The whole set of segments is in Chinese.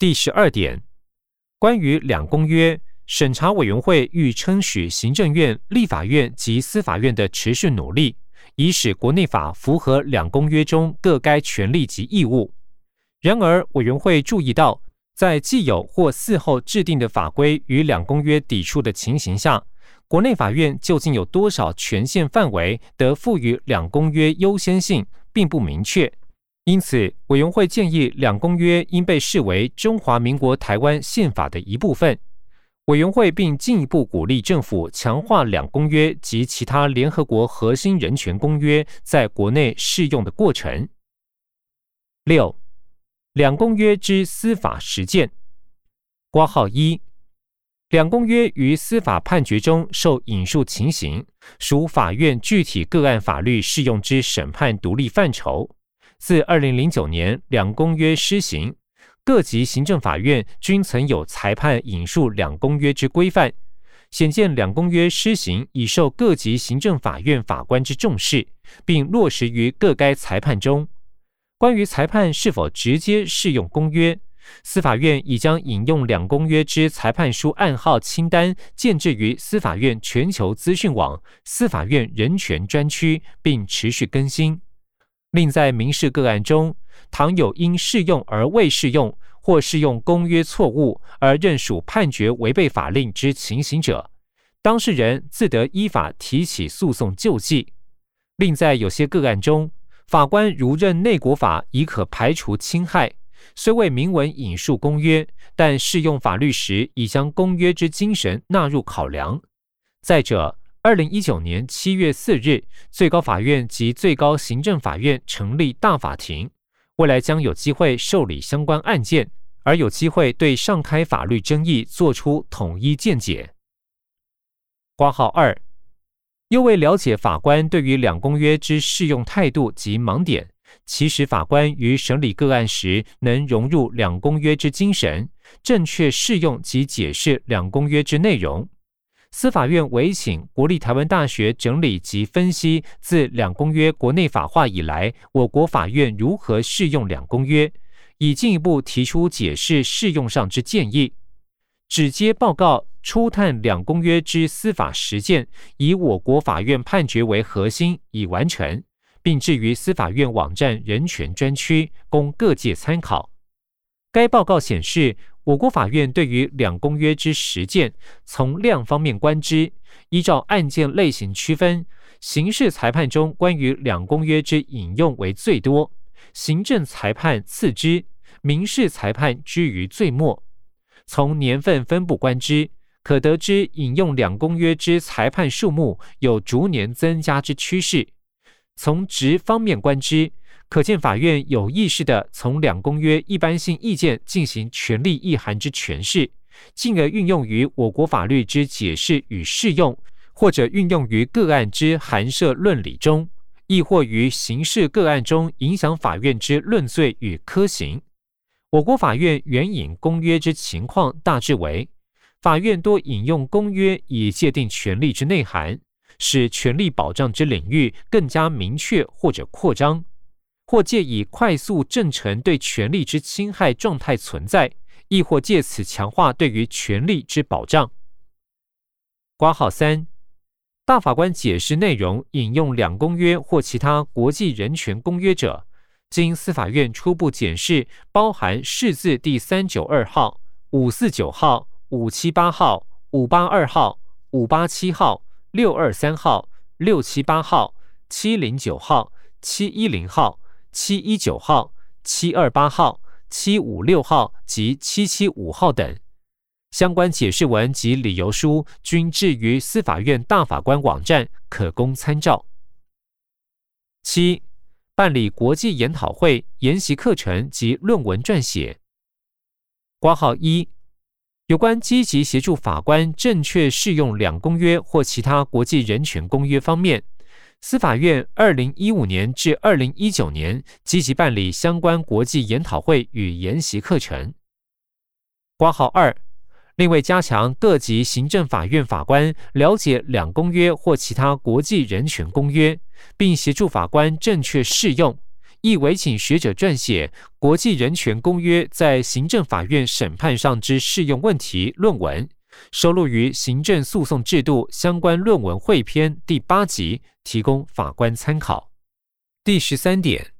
第十二点，关于两公约，审查委员会欲称许行政院、立法院及司法院的持续努力，以使国内法符合两公约中各该权利及义务。然而，委员会注意到，在既有或事后制定的法规与两公约抵触的情形下，国内法院究竟有多少权限范围得赋予两公约优先性，并不明确。因此，委员会建议两公约应被视为中华民国台湾宪法的一部分。委员会并进一步鼓励政府强化两公约及其他联合国核心人权公约在国内适用的过程。六、两公约之司法实践。括号一。两公约于司法判决中受引述情形，属法院具体个案法律适用之审判独立范畴。自二零零九年两公约施行，各级行政法院均曾有裁判引述两公约之规范，显见两公约施行已受各级行政法院法官之重视，并落实于各该裁判中。关于裁判是否直接适用公约，司法院已将引用两公约之裁判书案号清单建置于司法院全球资讯网司法院人权专区，并持续更新。另在民事个案中，倘有因适用而未适用，或适用公约错误而认属判决违背法令之情形者，当事人自得依法提起诉讼救济。另在有些个案中，法官如认内国法已可排除侵害，虽未明文引述公约，但适用法律时已将公约之精神纳入考量。再者，二零一九年七月四日，最高法院及最高行政法院成立大法庭，未来将有机会受理相关案件，而有机会对上开法律争议作出统一见解。挂号二，又为了解法官对于两公约之适用态度及盲点，其实法官于审理个案时能融入两公约之精神，正确适用及解释两公约之内容。司法院委请国立台湾大学整理及分析自两公约国内法化以来，我国法院如何适用两公约，以进一步提出解释适用上之建议。指接报告初探两公约之司法实践，以我国法院判决为核心，已完成，并置于司法院网站人权专区，供各界参考。该报告显示。我国法院对于两公约之实践，从量方面观之，依照案件类型区分，刑事裁判中关于两公约之引用为最多，行政裁判次之，民事裁判居于最末。从年份分布观之，可得知引用两公约之裁判数目有逐年增加之趋势。从职方面观之，可见法院有意识的从两公约一般性意见进行权利意涵之诠释，进而运用于我国法律之解释与适用，或者运用于个案之函涉论理中，亦或于刑事个案中影响法院之论罪与科刑。我国法院援引公约之情况大致为：法院多引用公约以界定权利之内涵，使权利保障之领域更加明确或者扩张。或借以快速证成对权力之侵害状态存在，亦或借此强化对于权利之保障。挂号三，大法官解释内容引用两公约或其他国际人权公约者，经司法院初步检视，包含释字第三九二号、五四九号、五七八号、五八二号、五八七号、六二三号、六七八号、七零九号、七一零号。七一九号、七二八号、七五六号及七七五号等相关解释文及理由书均置于司法院大法官网站，可供参照。七、办理国际研讨会、研习课程及论文撰写。挂号一，有关积极协助法官正确适用两公约或其他国际人权公约方面。司法院二零一五年至二零一九年积极办理相关国际研讨会与研习课程。挂号二，另为加强各级行政法院法官了解两公约或其他国际人权公约，并协助法官正确适用，亦委请学者撰写《国际人权公约在行政法院审判上之适用问题》论文，收录于《行政诉讼制度相关论文汇编》第八集，提供法官参考。第十三点，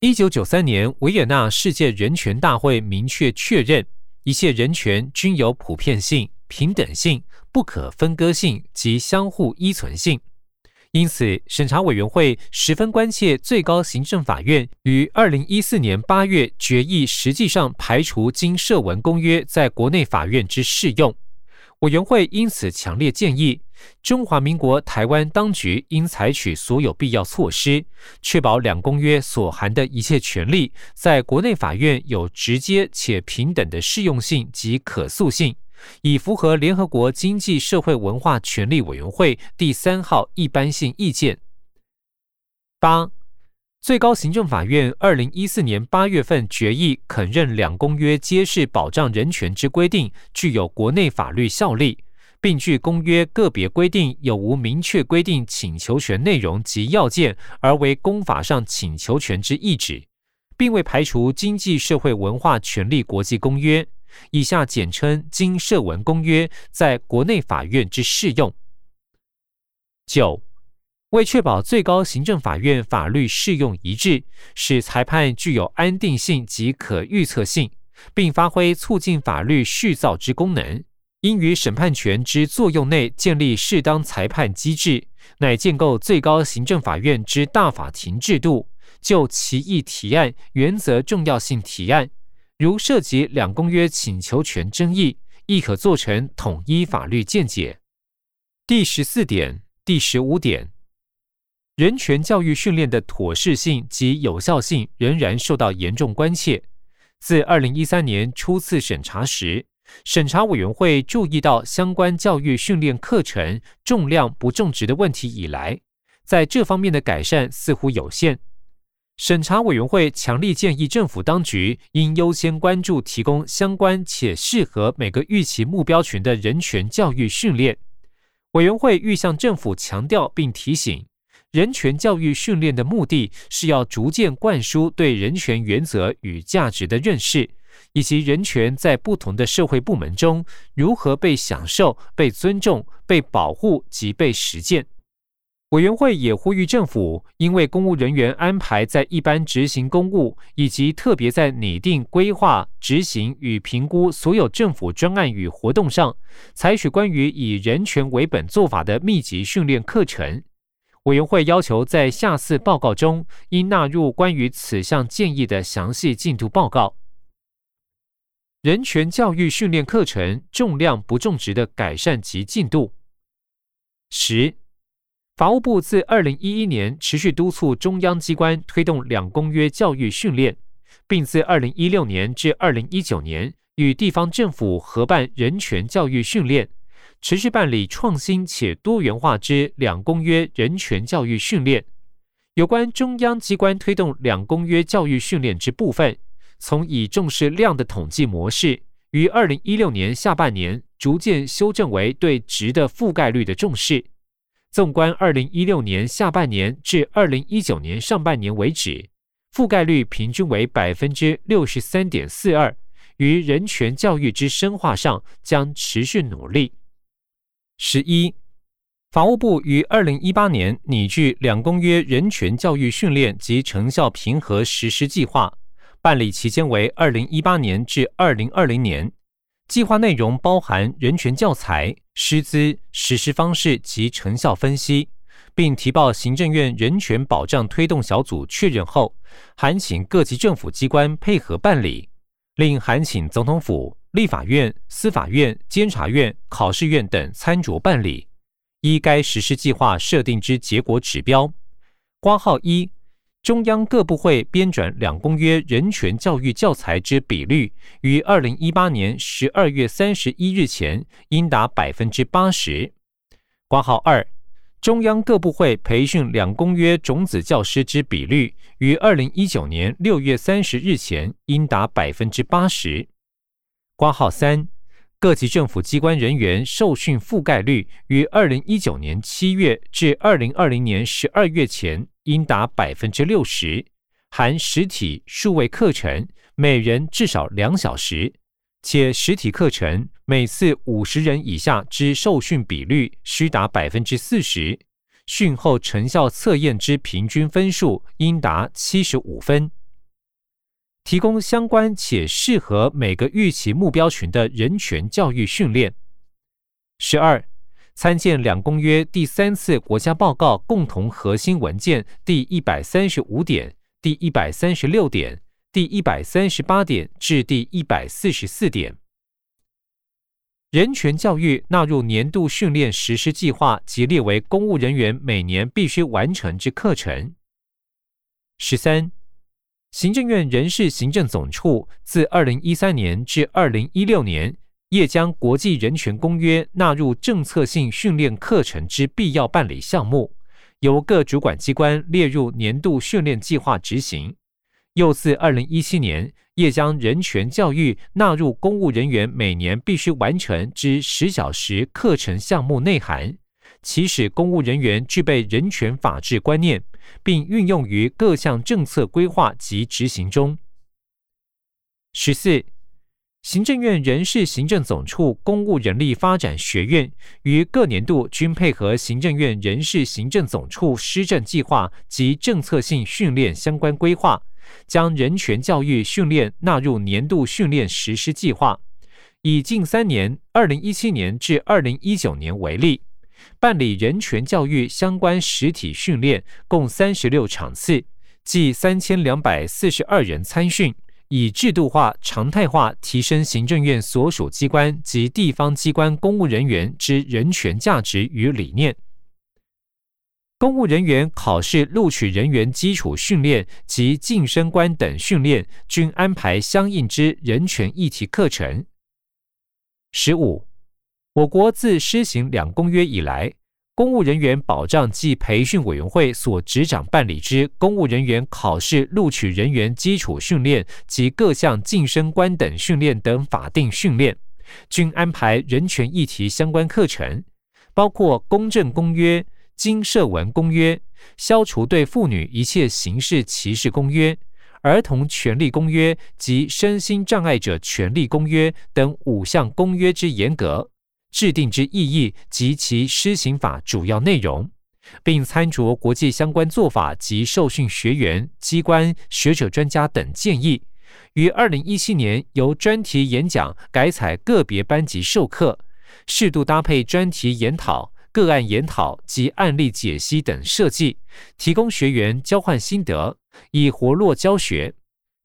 一九九三年维也纳世界人权大会明确确认，一切人权均有普遍性、平等性、不可分割性及相互依存性。因此，审查委员会十分关切最高行政法院于二零一四年八月决议，实际上排除经社文公约在国内法院之适用。委员会因此强烈建议，中华民国台湾当局应采取所有必要措施，确保两公约所含的一切权利在国内法院有直接且平等的适用性及可塑性。以符合联合国经济社会文化权利委员会第三号一般性意见。八，最高行政法院二零一四年八月份决议肯认两公约皆是保障人权之规定，具有国内法律效力，并据公约个别规定有无明确规定请求权内容及要件而为公法上请求权之意旨，并未排除经济社会文化权利国际公约。以下简称经社文公约在国内法院之适用。九，为确保最高行政法院法律适用一致，使裁判具有安定性及可预测性，并发挥促进法律续造之功能，应于审判权之作用内建立适当裁判机制，乃建构最高行政法院之大法庭制度，就其议提案、原则重要性提案。如涉及两公约请求权争议，亦可做成统一法律见解。第十四点、第十五点，人权教育训练的妥适性及有效性仍然受到严重关切。自二零一三年初次审查时，审查委员会注意到相关教育训练课程重量不重质的问题以来，在这方面的改善似乎有限。审查委员会强力建议政府当局应优先关注提供相关且适合每个预期目标群的人权教育训练。委员会欲向政府强调并提醒，人权教育训练的目的是要逐渐灌输对人权原则与价值的认识，以及人权在不同的社会部门中如何被享受、被尊重、被保护及被实践。委员会也呼吁政府，因为公务人员安排在一般执行公务，以及特别在拟定、规划、执行与评估所有政府专案与活动上，采取关于以人权为本做法的密集训练课程。委员会要求在下次报告中，应纳入关于此项建议的详细进度报告。人权教育训练课程重量不重质的改善及进度。十。法务部自二零一一年持续督促中央机关推动两公约教育训练，并自二零一六年至二零一九年与地方政府合办人权教育训练，持续办理创新且多元化之两公约人权教育训练。有关中央机关推动两公约教育训练之部分，从以重视量的统计模式，于二零一六年下半年逐渐修正为对值的覆盖率的重视。纵观二零一六年下半年至二零一九年上半年为止，覆盖率平均为百分之六十三点四二。于人权教育之深化上，将持续努力。十一，法务部于二零一八年拟具两公约人权教育训练及成效评核实施计划，办理期间为二零一八年至二零二零年。计划内容包含人权教材、师资、实施方式及成效分析，并提报行政院人权保障推动小组确认后，函请各级政府机关配合办理，另函请总统府、立法院、司法院、监察院、考试院等参酌办理，依该实施计划设定之结果指标，挂号一。中央各部会编转两公约人权教育教材之比率，于二零一八年十二月三十一日前应达百分之八十。挂号二，中央各部会培训两公约种子教师之比率，于二零一九年六月三十日前应达百分之八十。挂号三。各级政府机关人员受训覆盖率于二零一九年七月至二零二零年十二月前应达百分之六十，含实体、数位课程，每人至少两小时，且实体课程每次五十人以下之受训比率需达百分之四十，训后成效测验之平均分数应达七十五分。提供相关且适合每个预期目标群的人权教育训练。十二，参见两公约第三次国家报告共同核心文件第一百三十五点、第一百三十六点、第一百三十八点至第一百四十四点。人权教育纳入年度训练实施计划及列为公务人员每年必须完成之课程。十三。行政院人事行政总处自二零一三年至二零一六年，业将国际人权公约纳入政策性训练课程之必要办理项目，由各主管机关列入年度训练计划执行。又自二零一七年，业将人权教育纳入公务人员每年必须完成之十小时课程项目内涵。其使公务人员具备人权法治观念，并运用于各项政策规划及执行中。十四，行政院人事行政总处公务人力发展学院于各年度均配合行政院人事行政总处施政计划及政策性训练相关规划，将人权教育训练纳入年度训练实施计划，以近三年（二零一七年至二零一九年）为例。办理人权教育相关实体训练共三十六场次，计三千两百四十二人参训，以制度化、常态化提升行政院所属机关及地方机关公务人员之人权价值与理念。公务人员考试录取人员基础训练及晋升官等训练，均安排相应之人权议题课程。十五。我国自施行两公约以来，公务人员保障暨培训委员会所执掌办理之公务人员考试录取人员基础训练及各项晋升官等训练等法定训练，均安排人权议题相关课程，包括《公正公约》《经社文公约》《消除对妇女一切形式歧视公约》《儿童权利公约》及《身心障碍者权利公约》等五项公约之严格。制定之意义及其施行法主要内容，并参酌国际相关做法及受训学员、机关、学者、专家等建议，于二零一七年由专题演讲改采个别班级授课，适度搭配专题研讨、个案研讨及案例解析等设计，提供学员交换心得，以活络教学。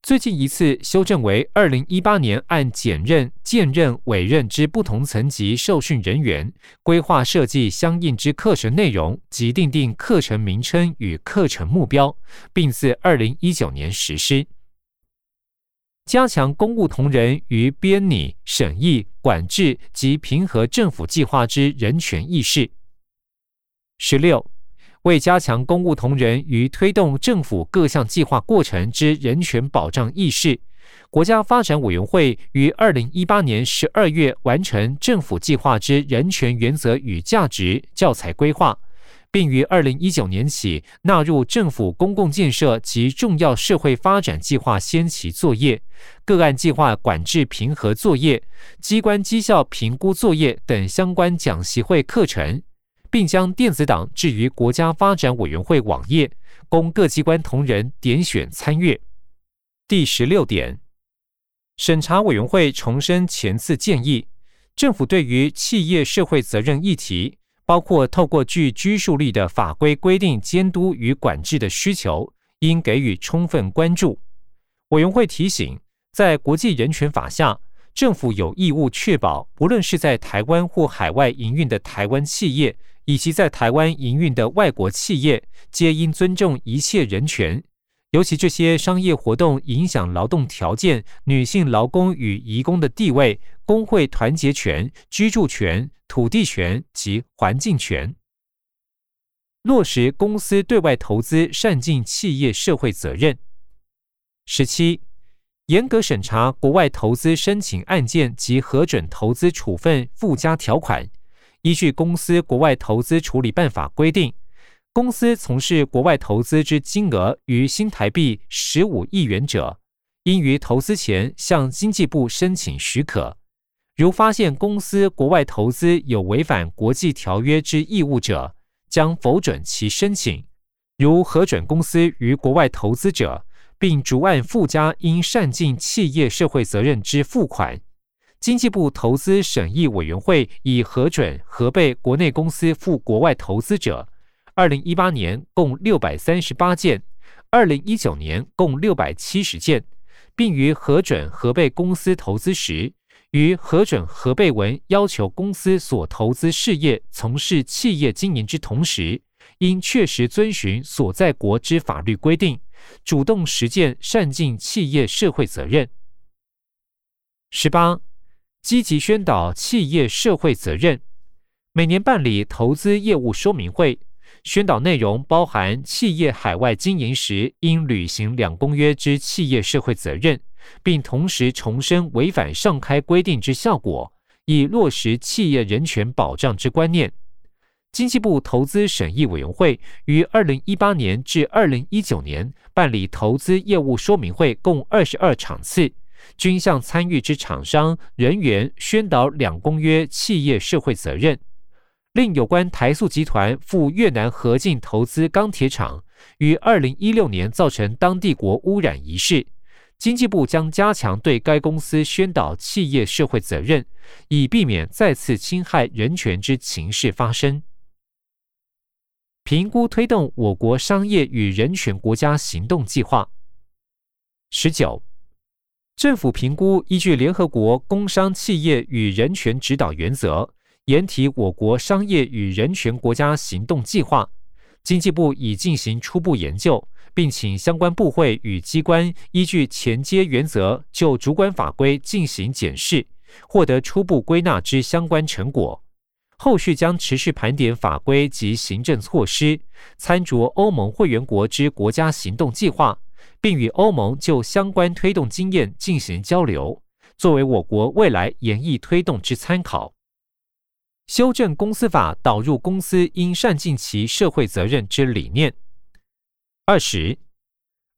最近一次修正为二零一八年按检任、荐任、委任之不同层级受训人员，规划设计相应之课程内容及订定课程名称与课程目标，并自二零一九年实施。加强公务同仁于编拟、审议、管制及平和政府计划之人权意识。十六。为加强公务同仁于推动政府各项计划过程之人权保障意识，国家发展委员会于二零一八年十二月完成政府计划之人权原则与价值教材规划，并于二零一九年起纳入政府公共建设及重要社会发展计划先期作业、个案计划管制评核作业、机关绩效评估作业等相关讲习会课程。并将电子档置于国家发展委员会网页，供各机关同仁点选参阅。第十六点，审查委员会重申前次建议，政府对于企业社会责任议题，包括透过具拘束力的法规规定监督与管制的需求，应给予充分关注。委员会提醒，在国际人权法下，政府有义务确保，不论是在台湾或海外营运的台湾企业。以及在台湾营运的外国企业，皆应尊重一切人权，尤其这些商业活动影响劳动条件、女性劳工与移工的地位、工会团结权、居住权、土地权及环境权。落实公司对外投资善尽企业社会责任。十七，严格审查国外投资申请案件及核准投资处分附加条款。依据公司国外投资处理办法规定，公司从事国外投资之金额逾新台币十五亿元者，应于投资前向经济部申请许可。如发现公司国外投资有违反国际条约之义务者，将否准其申请。如核准公司于国外投资者，并逐案附加应善尽企业社会责任之付款，经济部投资审议委员会已核准核备国内公司赴国外投资者。二零一八年共六百三十八件，二零一九年共六百七十件，并于核准核备公司投资时，于核准核备文要求公司所投资事业从事企业经营之同时，应确实遵循所在国之法律规定，主动实践善尽企业社会责任。十八，积极宣导企业社会责任，每年办理投资业务说明会。宣导内容包含企业海外经营时应履行两公约之企业社会责任，并同时重申违反上开规定之效果，以落实企业人权保障之观念。经济部投资审议委员会于二零一八年至二零一九年办理投资业务说明会共二十二场次，均向参与之厂商人员宣导两公约企业社会责任。另有关台塑集团赴越南合进投资钢铁厂，于二零一六年造成当地国污染一事，经济部将加强对该公司宣导企业社会责任，以避免再次侵害人权之情势发生。评估推动我国商业与人权国家行动计划。十九，政府评估依据联合国工商企业与人权指导原则。研提我国商业与人权国家行动计划，经济部已进行初步研究，并请相关部会与机关依据前接原则就主管法规进行检视，获得初步归纳之相关成果。后续将持续盘点法规及行政措施，参酌欧盟会员国之国家行动计划，并与欧盟就相关推动经验进行交流，作为我国未来演绎推动之参考。修正公司法，导入公司应善尽其社会责任之理念。二十，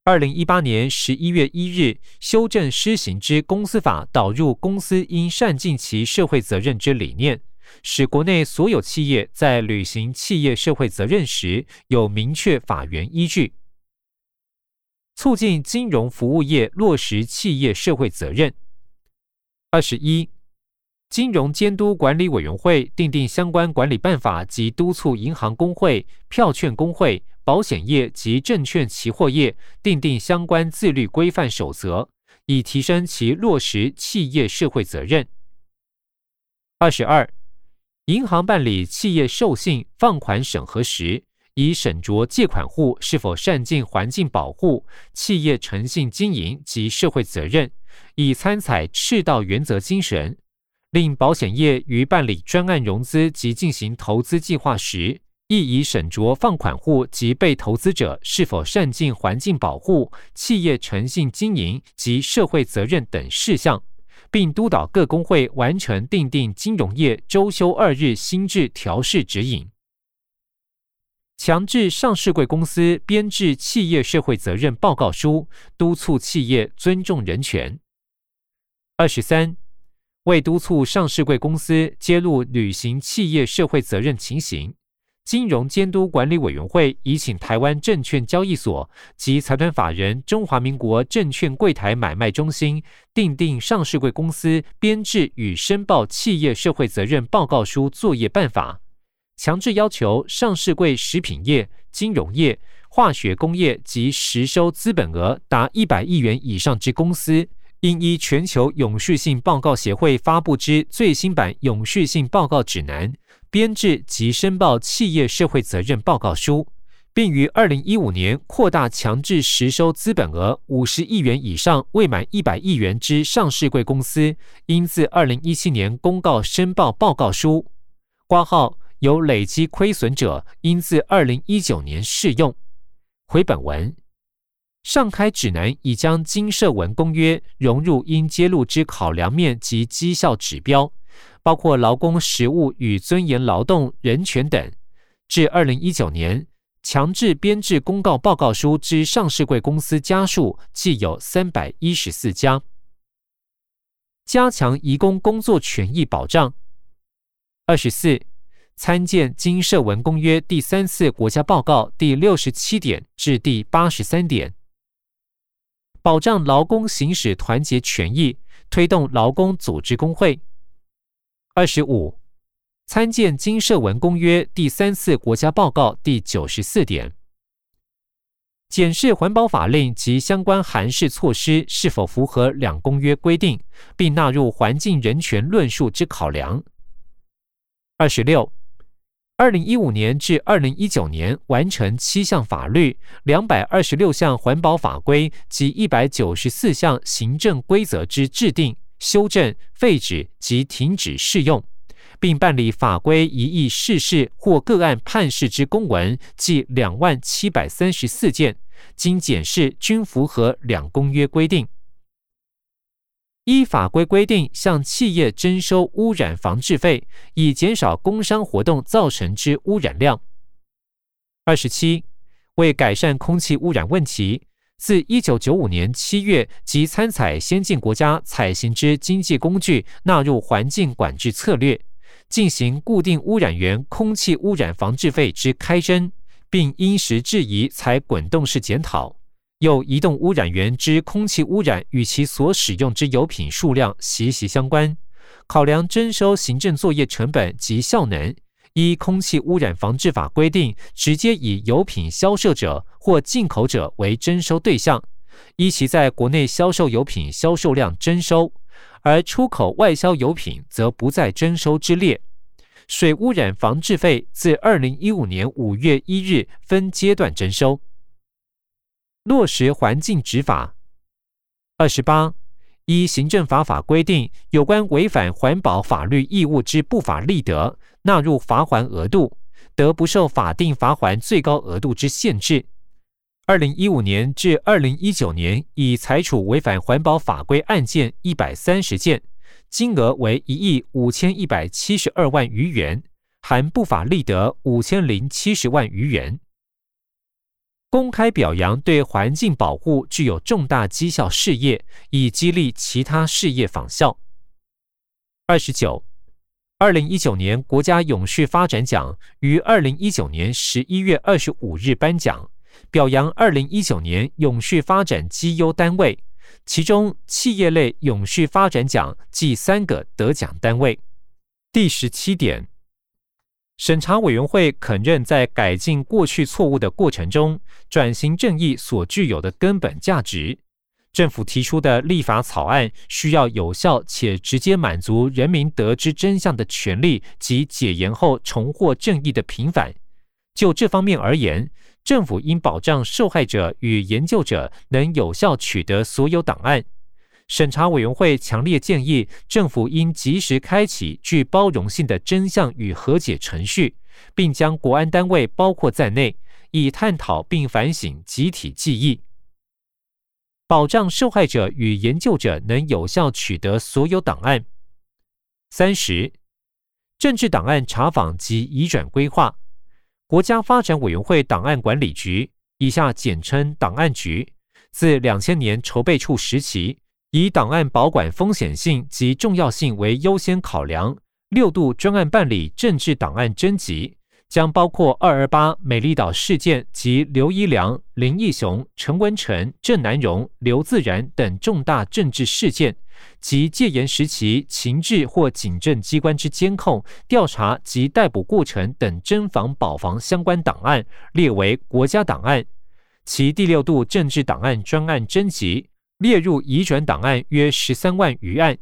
二零一八年十一月一日修正施行之公司法，导入公司应善尽其社会责任之理念，使国内所有企业在履行企业社会责任时有明确法源依据，促进金融服务业落实企业社会责任。二十一。金融监督管理委员会订定相关管理办法及督促银行工会、票券工会、保险业及证券期货业订定相关自律规范守则，以提升其落实企业社会责任。二十二，银行办理企业授信放款审核时，以审酌借款户是否善尽环境保护、企业诚信经营及社会责任，以参采赤道原则精神。令保险业于办理专案融资及进行投资计划时，亦以审酌放款户及被投资者是否善尽环境保护、企业诚信经营及社会责任等事项，并督导各工会完成订定金融业周休二日新制调试指引，强制上市贵公司编制企业社会责任报告书，督促企业尊重人权。二十三。为督促上市贵公司揭露履行企业社会责任情形，金融监督管理委员会已请台湾证券交易所及财团法人中华民国证券柜台买卖中心订定上市贵公司编制与申报企业社会责任报告书作业办法，强制要求上市柜食品业、金融业、化学工业及实收资本额达一百亿元以上之公司。应依全球永续性报告协会发布之最新版永续性报告指南，编制及申报企业社会责任报告书，并于二零一五年扩大强制实收资本额五十亿元以上未满一百亿元之上市贵公司，应自二零一七年公告申报报告书。挂号有累积亏损者，应自二零一九年适用。回本文。上开指南已将金社文公约融入应揭露之考量面及绩效指标，包括劳工实务与尊严劳动人权等。至二零一九年，强制编制公告报告书之上市贵公司家数计有三百一十四家。加强移工工作权益保障。二十四，参见《经社文公约》第三次国家报告第六十七点至第八十三点，保障劳工行使团结权益，推动劳工组织工会。二十五。参见经社文公约第三次国家报告第九十四点，检视环保法令及相关函释措施是否符合两公约规定，并纳入环境人权论述之考量。二十六，二零一五年至二零一九年完成七项法律、两百二十六项环保法规及一百九十四项行政规则之制定、修正、废止及停止适用。并办理法规一议释事或个案判释之公文，计两万七百三十四件，经检视均符合两公约规定。依法规规定，向企业征收污染防治费，以减少工商活动造成之污染量。二十七，为改善空气污染问题，自一九九五年七月即参采先进国家采行之经济工具，纳入环境管制策略。进行固定污染源空气污染防治费之开征，并因时制宜采滚动式检讨；又移动污染源之空气污染与其所使用之油品数量息息相关，考量征收行政作业成本及效能，依空气污染防治法规定，直接以油品销售者或进口者为征收对象，依其在国内销售油品销售量征收。而出口外销油品则不在征收之列。水污染防治费自二零一五年五月一日分阶段征收。落实环境执法。二十八，依行政法法规定，有关违反环保法律义务之不法利得，纳入罚还额度，得不受法定罚还最高额度之限制。二零一五年至二零一九年，已裁处违反环保法规案件一百三十件，金额为一亿五千一百七十二万余元，含不法利得五千零七十万余元。公开表扬对环境保护具有重大绩效事业，以激励其他事业仿效。二十九，二零一九年国家永续发展奖于二零一九年十一月二十五日颁奖。表扬二零一九年永续发展绩优单位，其中企业类永续发展奖计三个得奖单位。第十七点，审查委员会肯认在改进过去错误的过程中，转型正义所具有的根本价值。政府提出的立法草案需要有效且直接满足人民得知真相的权利及解严后重获正义的平反。就这方面而言。政府应保障受害者与研究者能有效取得所有档案。审查委员会强烈建议，政府应及时开启具包容性的真相与和解程序，并将国安单位包括在内，以探讨并反省集体记忆，保障受害者与研究者能有效取得所有档案。三十，政治档案查访及移转规划。国家发展委员会档案管理局（以下简称档案局）自两千年筹备处时期，以档案保管风险性及重要性为优先考量，六度专案办理政治档案征集，将包括二二八美丽岛事件及刘一良、林义雄、陈文成、郑南荣、刘自然等重大政治事件。及戒严时期情治或警政机关之监控、调查及逮捕过程等侦防、保防相关档案列为国家档案。其第六度政治档案专案征集列入移转档案约十三万余案。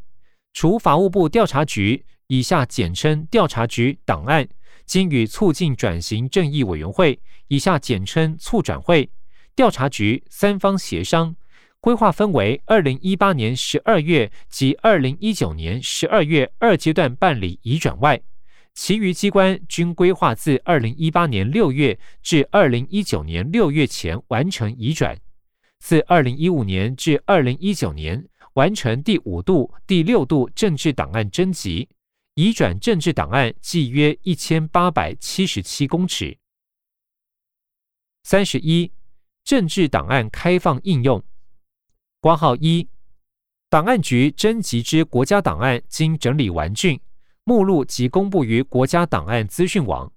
除法务部调查局（以下简称调查局）档案，经与促进转型正义委员会（以下简称促转会）调查局三方协商。规划分为二零一八年十二月及二零一九年十二月二阶段办理移转外，其余机关均规划自二零一八年六月至二零一九年六月前完成移转，自二零一五年至二零一九年完成第五度、第六度政治档案征集，移转政治档案计约一千八百七十七公尺。三十一，政治档案开放应用。挂号一，档案局征集之国家档案经整理完竣，目录即公布于国家档案资讯网。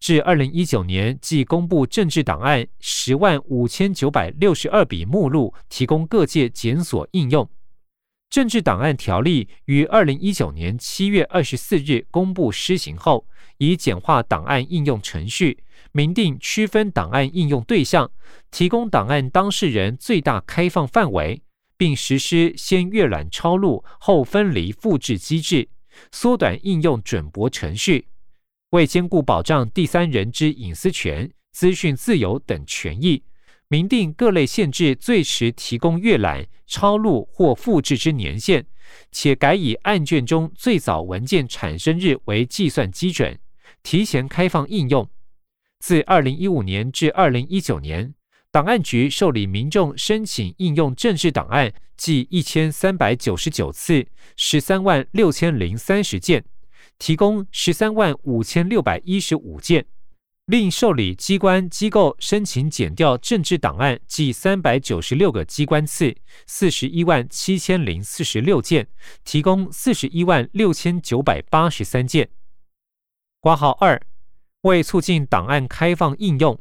至二零一九年，即公布政治档案十万五千九百六十二笔目录，提供各界检索应用。政治档案条例于二零一九年七月二十四日公布施行后，以简化档案应用程序，明定区分档案应用对象，提供档案当事人最大开放范围，并实施先阅览抄录后分离复制机制，缩短应用准驳程序。为兼顾保障第三人之隐私权、资讯自由等权益，明定各类限制最迟提供阅览、抄录或复制之年限，且改以案卷中最早文件产生日为计算基准，提前开放应用。自二零一五年至二零一九年，档案局受理民众申请应用政治档案计一千三百九十九次，十三万六千零三十件。提供十三万五千六百一十五件，另受理机关机构申请减调政治档案计三百九十六个机关次，四十一万七千零四十六件，提供四十一万六千九百八十三件。挂号二，为促进档案开放应用，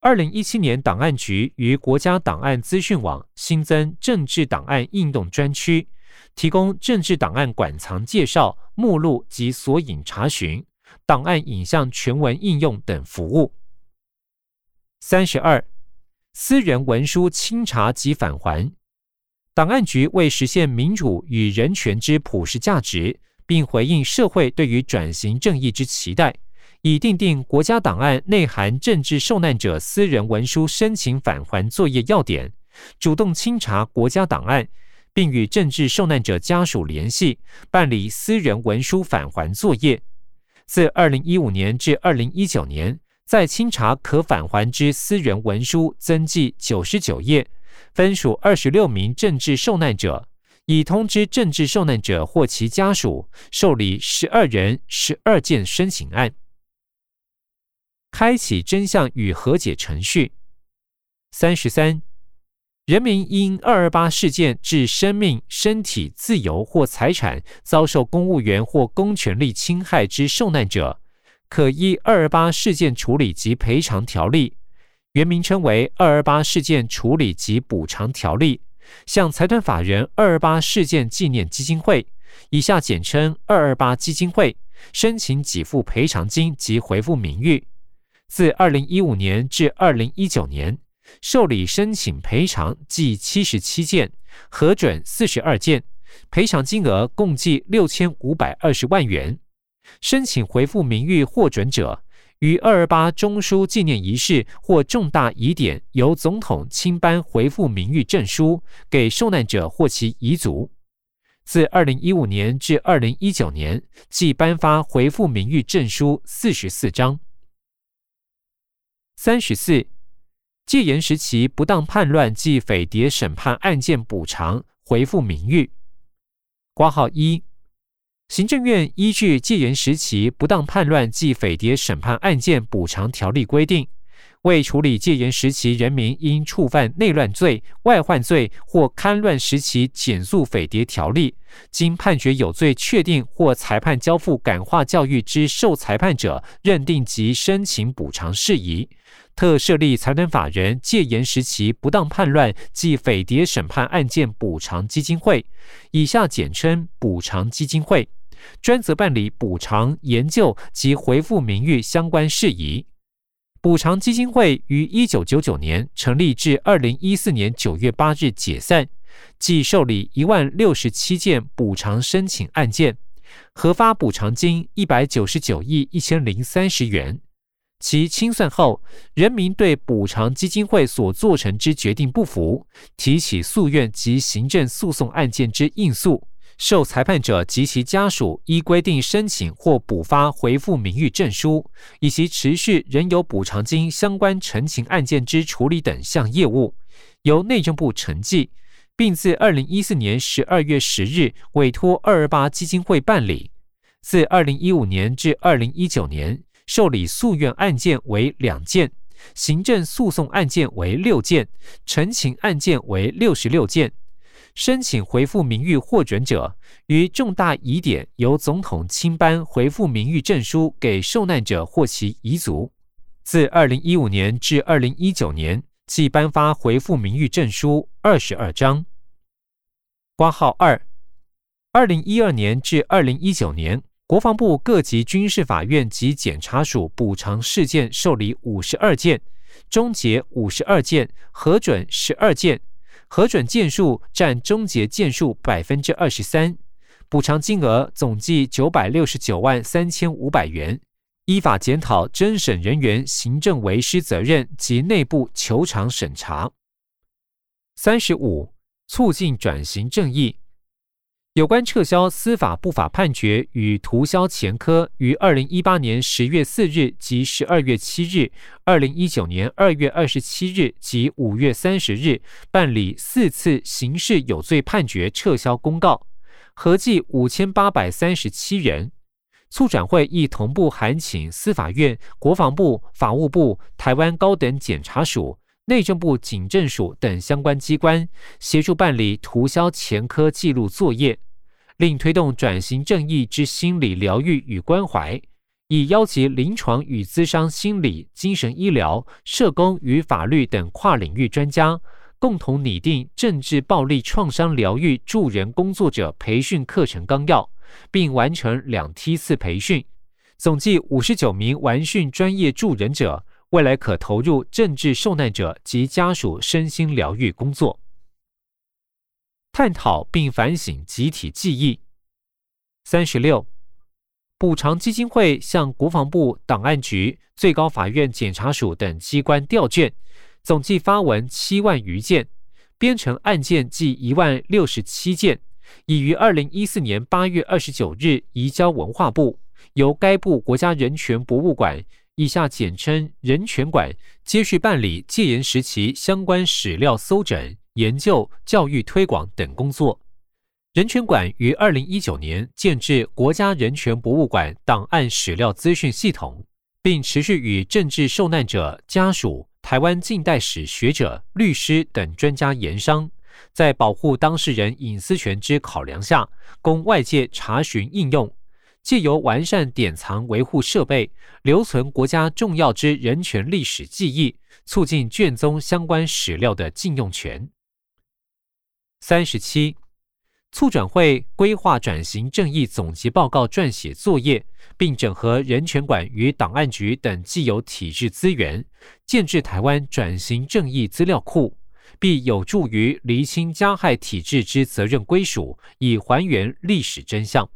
二零一七年档案局于国家档案资讯网新增政治档案应用专区。提供政治档案馆藏介绍、目录及索引查询、档案影像全文应用等服务。三十二，私人文书清查及返还。档案局为实现民主与人权之普世价值，并回应社会对于转型正义之期待，已订定国家档案内含政治受难者私人文书申请返还作业要点，主动清查国家档案。并与政治受难者家属联系，办理私人文书返还作业。自二零一五年至二零一九年，在清查可返还之私人文书增记九十九页，分属二十六名政治受难者，已通知政治受难者或其家属，受理十二人十二件申请案，开启真相与和解程序。三十三。人民因二二八事件致生命、身体、自由或财产遭受公务员或公权力侵害之受难者，可依二二八事件处理及赔偿条例（原名称为二二八事件处理及补偿条例）向财团法人二二八事件纪念基金会（以下简称二二八基金会）申请给付赔偿金及回复名誉。自二零一五年至二零一九年。受理申请赔偿计七十七件，核准四十二件，赔偿金额共计六千五百二十万元。申请回复名誉获准者，于二二八中枢纪念仪式或重大疑点，由总统亲颁回复名誉证书给受难者或其遗族。自二零一五年至二零一九年，即颁发回复名誉证书四十四张。三十四。戒严时期不当叛乱暨匪谍审判案件补偿回复名誉。挂号一，行政院依据戒严时期不当叛乱暨匪谍审判案件补偿条例规定。为处理戒严时期人民因触犯内乱罪、外患罪或戡乱时期减速匪谍条例，经判决有罪确定或裁判交付感化教育之受裁判者认定及申请补偿事宜，特设立财团法人戒严时期不当叛乱及匪谍审判案件补偿基金会（以下简称补偿基金会），专责办理补偿、研究及回复名誉相关事宜。补偿基金会于一九九九年成立，至二零一四年九月八日解散，即受理一万六十七件补偿申请案件，核发补偿金一百九十九亿一千零三十元。其清算后，人民对补偿基金会所做成之决定不服，提起诉愿及行政诉讼案件之应诉。受裁判者及其家属依规定申请或补发回复名誉证书，以及持续仍有补偿金相关陈情案件之处理等项业务，由内政部承继，并自二零一四年十二月十日委托二二八基金会办理。自二零一五年至二零一九年，受理诉愿案件为两件，行政诉讼案件为六件，陈情案件为六十六件。申请回复名誉获准者，于重大疑点由总统亲颁回复名誉证书给受难者或其遗族。自二零一五年至二零一九年，即颁发回复名誉证书二十二张。挂号二，二零一二年至二零一九年，国防部各级军事法院及检察署补偿事件受理五十二件，终结五十二件，核准十二件。核准件数占终结件数百分之二十三，补偿金额总计九百六十九万三千五百元。依法检讨侦审人员行政违失责任及内部求偿审查。三十五，促进转型正义。有关撤销司法不法判决与涂销前科，于二零一八年十月四日及十二月七日、二零一九年二月二十七日及五月三十日办理四次刑事有罪判决撤销公告，合计五千八百三十七人。促转会亦同步函请司法院、国防部、法务部、台湾高等检察署、内政部警政署等相关机关协助办理涂销前科记录作业。另推动转型正义之心理疗愈与关怀，以邀集临床与资商心理、精神医疗、社工与法律等跨领域专家，共同拟定政治暴力创伤疗愈助人工作者培训课程纲要，并完成两梯次培训，总计五十九名完训专业助人者，未来可投入政治受难者及家属身心疗愈工作。探讨并反省集体记忆。三十六，补偿基金会向国防部档案局、最高法院检察署等机关调卷，总计发文七万余件，编成案件计一万六十七件，已于二零一四年八月二十九日移交文化部，由该部国家人权博物馆（以下简称人权馆）接续办理戒严时期相关史料搜整。研究、教育推广等工作。人权馆于二零一九年建制国家人权博物馆档案史料资讯系统，并持续与政治受难者家属、台湾近代史学者、律师等专家研商，在保护当事人隐私权之考量下，供外界查询应用。借由完善典藏维护设备，留存国家重要之人权历史记忆，促进卷宗相关史料的禁用权。三十七，促转会规划转型正义总结报告撰写作业，并整合人权馆与档案局等既有体制资源，建制台湾转型正义资料库，必有助于厘清加害体制之责任归属，以还原历史真相。